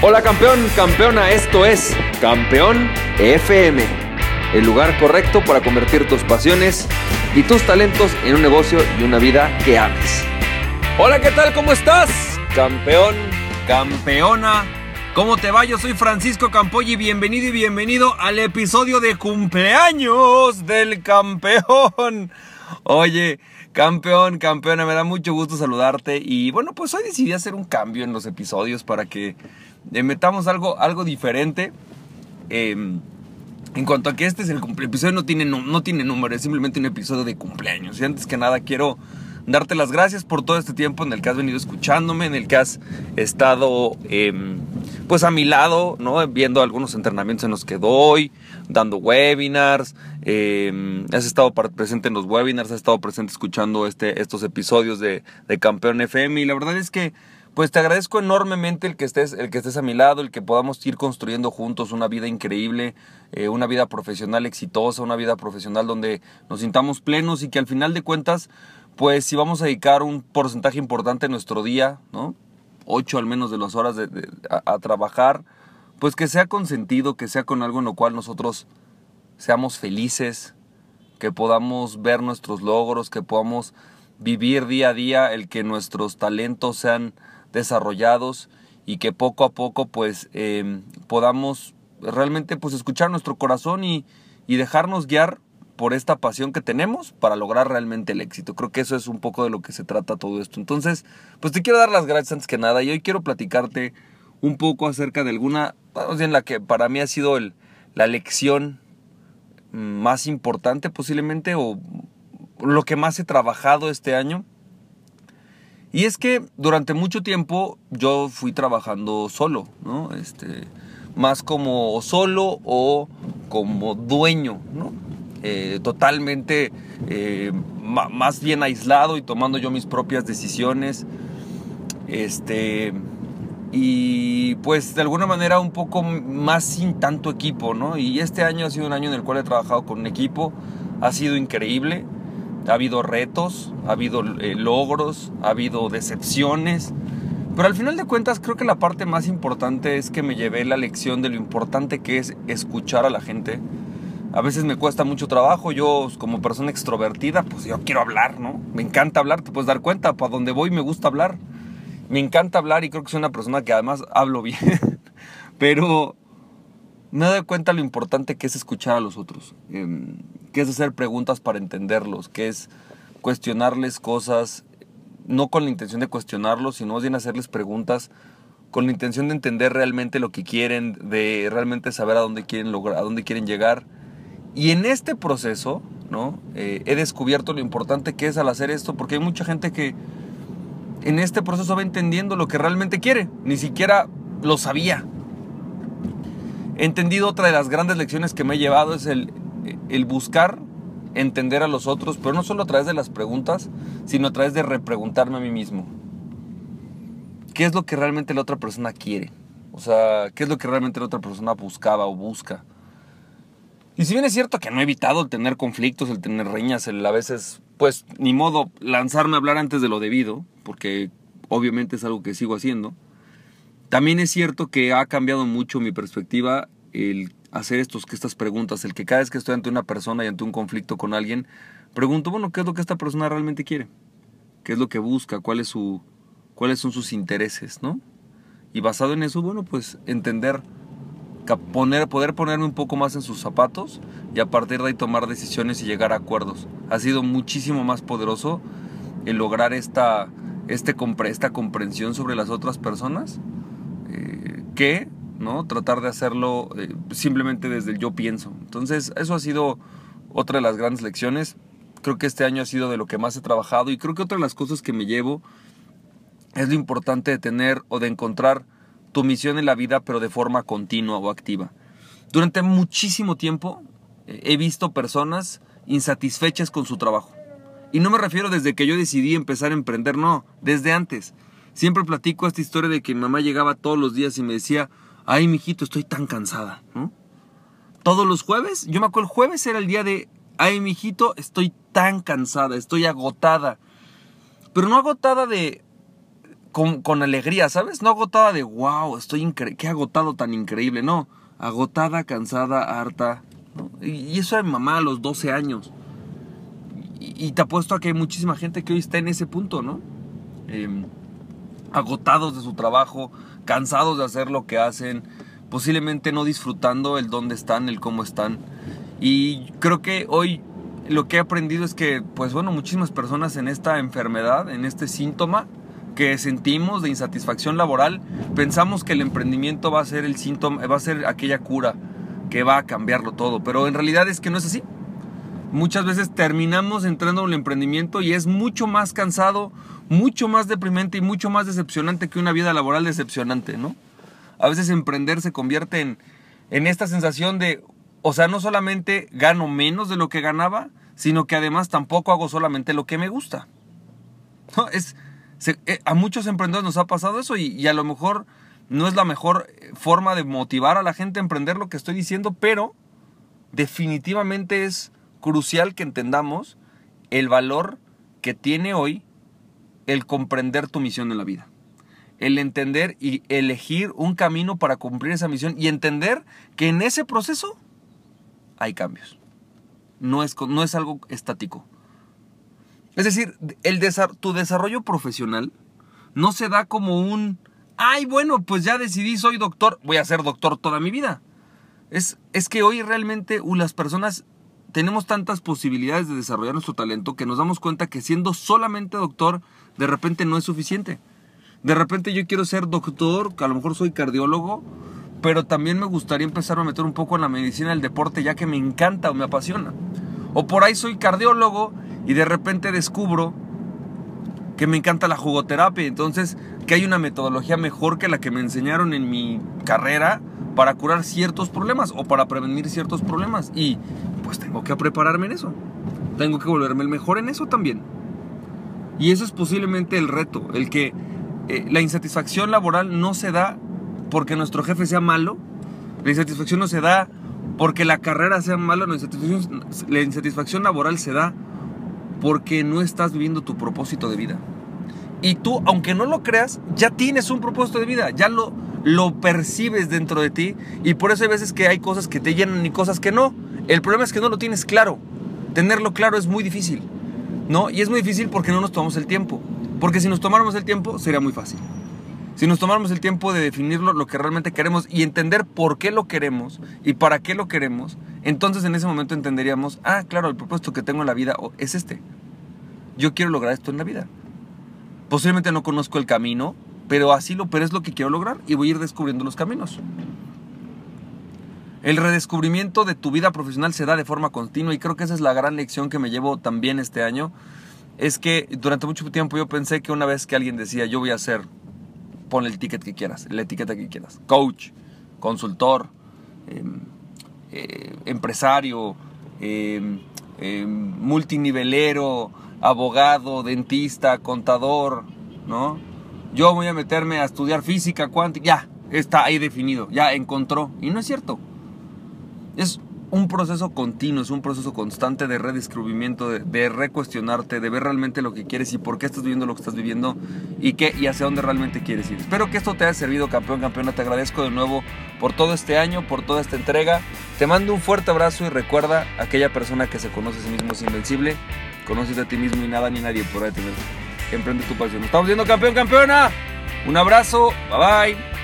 Hola campeón, campeona, esto es Campeón FM, el lugar correcto para convertir tus pasiones y tus talentos en un negocio y una vida que ames. Hola, ¿qué tal? ¿Cómo estás? Campeón, campeona. ¿Cómo te va? Yo soy Francisco Campoy y bienvenido y bienvenido al episodio de cumpleaños del campeón. Oye, campeón, campeona, me da mucho gusto saludarte y bueno, pues hoy decidí hacer un cambio en los episodios para que le metamos algo, algo diferente. Em, en cuanto a que este es el episodio no tiene, no, tiene número, es simplemente un episodio de cumpleaños. Y antes que nada quiero darte las gracias por todo este tiempo en el que has venido escuchándome, en el que has estado em, pues a mi lado, ¿no? Viendo algunos entrenamientos en los que doy, dando webinars, em, has estado presente en los webinars, has estado presente escuchando este, estos episodios de, de Campeón FM y la verdad es que pues te agradezco enormemente el que estés, el que estés a mi lado, el que podamos ir construyendo juntos una vida increíble, eh, una vida profesional exitosa, una vida profesional donde nos sintamos plenos y que al final de cuentas, pues si vamos a dedicar un porcentaje importante de nuestro día, ¿no? Ocho al menos de las horas a, trabajar, pues que sea con sentido, que sea con algo en lo cual nosotros seamos felices, que podamos ver nuestros logros, que podamos vivir día a día el que nuestros talentos sean desarrollados y que poco a poco pues em, podamos realmente pues escuchar nuestro corazón y, y dejarnos guiar por esta pasión que tenemos para lograr realmente el éxito. Creo que eso es un poco de lo que se trata todo esto. Entonces, pues te quiero dar las gracias antes que nada y hoy quiero platicarte un poco acerca de alguna, en la que para mí ha sido el, la lección más importante posiblemente o lo que más he trabajado este año y es que durante mucho tiempo yo fui trabajando solo, ¿no? Este, más como solo o como dueño, ¿no? Eh, totalmente eh, más bien aislado y tomando yo mis propias decisiones. Este, y pues de alguna manera un poco más sin tanto equipo, ¿no? Y este año ha sido un año en el cual he trabajado con un equipo, ha sido increíble ha habido retos, ha habido eh, logros, ha habido decepciones, pero al final de cuentas creo que la parte más importante es que me llevé la lección de lo importante que es escuchar a la gente. A veces me cuesta mucho trabajo, yo como persona extrovertida, pues yo quiero hablar, ¿no? Me encanta hablar, te puedes dar cuenta, para donde voy me gusta hablar. Me encanta hablar y creo que soy una persona que además hablo bien, pero me doy cuenta lo importante que es escuchar a los otros. Em, que es hacer preguntas para entenderlos, que es cuestionarles cosas, no con la intención de cuestionarlos, sino más bien hacerles preguntas con la intención de entender realmente lo que quieren, de realmente saber a dónde quieren lograr, a dónde quieren llegar. Y en este proceso, ¿no? Eh, he descubierto lo importante que es al hacer esto, porque hay mucha gente que en este proceso va entendiendo lo que realmente quiere, ni siquiera lo sabía. He entendido otra de las grandes lecciones que me he llevado es el, el buscar entender a los otros, pero no solo a través de las preguntas, sino a través de repreguntarme a mí mismo. ¿Qué es lo que realmente la otra persona quiere? O sea, ¿qué es lo que realmente la otra persona buscaba o busca? Y si bien es cierto que no he evitado el tener conflictos, el tener reñas, el a veces, pues, ni modo lanzarme a hablar antes de lo debido, porque obviamente es algo que sigo haciendo, también es cierto que ha cambiado mucho mi perspectiva el hacer estos, estas preguntas, el que cada vez que estoy ante una persona y ante un conflicto con alguien, pregunto, bueno, ¿qué es lo que esta persona realmente quiere? ¿Qué es lo que busca? ¿Cuál su, ¿Cuáles son sus intereses? ¿no? Y basado en eso, bueno, pues entender, poner, poder ponerme un poco más en sus zapatos y a partir de ahí tomar decisiones y llegar a acuerdos. Ha sido muchísimo más poderoso el lograr esta, este, esta comprensión sobre las otras personas eh, que ¿no? Tratar de hacerlo eh, simplemente desde el yo pienso. Entonces, eso ha sido otra de las grandes lecciones. Creo que este año ha sido de lo que más he trabajado y creo que otra de las cosas que me llevo es lo importante de tener o de encontrar tu misión en la vida, pero de forma continua o activa. Durante muchísimo tiempo eh, he visto personas insatisfechas con su trabajo. Y no me refiero desde que yo decidí empezar a emprender, no, desde antes. Siempre platico esta historia de que mi mamá llegaba todos los días y me decía, ay, mijito, estoy tan cansada, ¿no? Todos los jueves, yo me acuerdo, el jueves era el día de, ay, mijito, estoy tan cansada, estoy agotada. Pero no agotada de con, alegría, ¿sabes? No agotada de, wow, estoy increíble, qué agotado tan increíble, no. Agotada, cansada, harta. Y, eso era mi mamá a los 12 años. Y, te apuesto a que hay muchísima gente que hoy está en ese punto, ¿no? Em, agotados de su trabajo, cansados de hacer lo que hacen, posiblemente no disfrutando el dónde están, el cómo están. Y creo que hoy lo que he aprendido es que, pues bueno, muchísimas personas en esta enfermedad, en este síntoma que sentimos de insatisfacción laboral, pensamos que el emprendimiento va a ser el síntoma, va a ser aquella cura que va a cambiarlo todo, pero en realidad es que no es así. Muchas veces terminamos entrando en el emprendimiento y es mucho más cansado, mucho más deprimente y mucho más decepcionante que una vida laboral decepcionante, ¿no? A veces emprender se convierte en, en esta sensación de, o sea, no solamente gano menos de lo que ganaba, sino que además tampoco hago solamente lo que me gusta. Es, eh, a muchos emprendedores nos ha pasado eso y, y, a lo mejor no es la mejor eh, forma de motivar a la gente a emprender lo que estoy diciendo, pero definitivamente es crucial que entendamos el valor que tiene hoy el comprender tu misión en la vida el entender y elegir un camino para cumplir esa misión y entender que en ese proceso hay cambios. No es, no es algo estático. Es decir, el tu desarrollo profesional no se da como un, ay, bueno, pues ya decidí, soy doctor, voy a ser doctor toda mi vida. Es, es que hoy realmente las personas tenemos tantas posibilidades de desarrollar nuestro talento que nos damos cuenta que siendo solamente doctor, de repente no es suficiente. De repente yo quiero ser doctor, a lo mejor soy cardiólogo, pero también me gustaría empezar a meter un poco en la medicina del deporte ya que me encanta o me apasiona. O por ahí soy cardiólogo y de repente descubro que me encanta la jugoterapia, entonces que hay una metodología mejor que la que me enseñaron en mi carrera para curar ciertos problemas o para prevenir ciertos problemas y pues tengo que prepararme en eso. Tengo que volverme el mejor en eso también. Y eso es posiblemente el reto, el que eh, la insatisfacción laboral no se da porque nuestro jefe sea malo, la insatisfacción no se da porque la carrera sea mala, la insatisfacción, la insatisfacción laboral se da porque no estás viviendo tu propósito de vida. Y tú, aunque no lo creas, ya tienes un propósito de vida, ya lo, lo percibes dentro de ti y por eso hay veces que hay cosas que te llenan y cosas que no. El problema es que no lo tienes claro. Tenerlo claro es muy difícil, ¿no? Y es muy difícil porque no nos tomamos el tiempo. Porque si nos tomáramos el tiempo, sería muy fácil. Si nos tomáramos el tiempo de definirlo, lo que realmente queremos y entender por qué lo queremos y para qué lo queremos, entonces en ese momento entenderíamos, ah, claro, el propósito que tengo en la vida es este. Yo quiero lograr esto en la vida. Posiblemente no conozco el camino, pero así lo, pero es lo que quiero lograr y voy a ir descubriendo los caminos. El redescubrimiento de tu vida profesional se da de forma continua y creo que esa es la gran lección que me llevo también este año es que durante mucho tiempo yo pensé que una vez que alguien decía yo voy a ser, pon el ticket que quieras, la etiqueta que quieras, coach, consultor, em, eh, empresario, em, em, multinivelero, abogado, dentista, contador, ¿no? Yo voy a meterme a estudiar física cuántica, ya, está ahí definido, ya encontró. Y no es cierto. Es un proceso continuo, es un proceso constante de redescubrimiento, de, recuestionarte, de ver realmente lo que quieres y por qué estás viviendo lo que estás viviendo y, qué, y hacia dónde realmente quieres ir. Espero que esto te haya servido, campeón, campeona. Te agradezco de nuevo por todo este año, por toda esta entrega. Te mando un fuerte abrazo y recuerda, aquella persona que se conoce a sí mismo es invencible. Conoces a ti mismo y nada ni nadie podrá detenerte. Emprende tu pasión. Estamos viendo campeón, campeona. Un abrazo. Bye bye.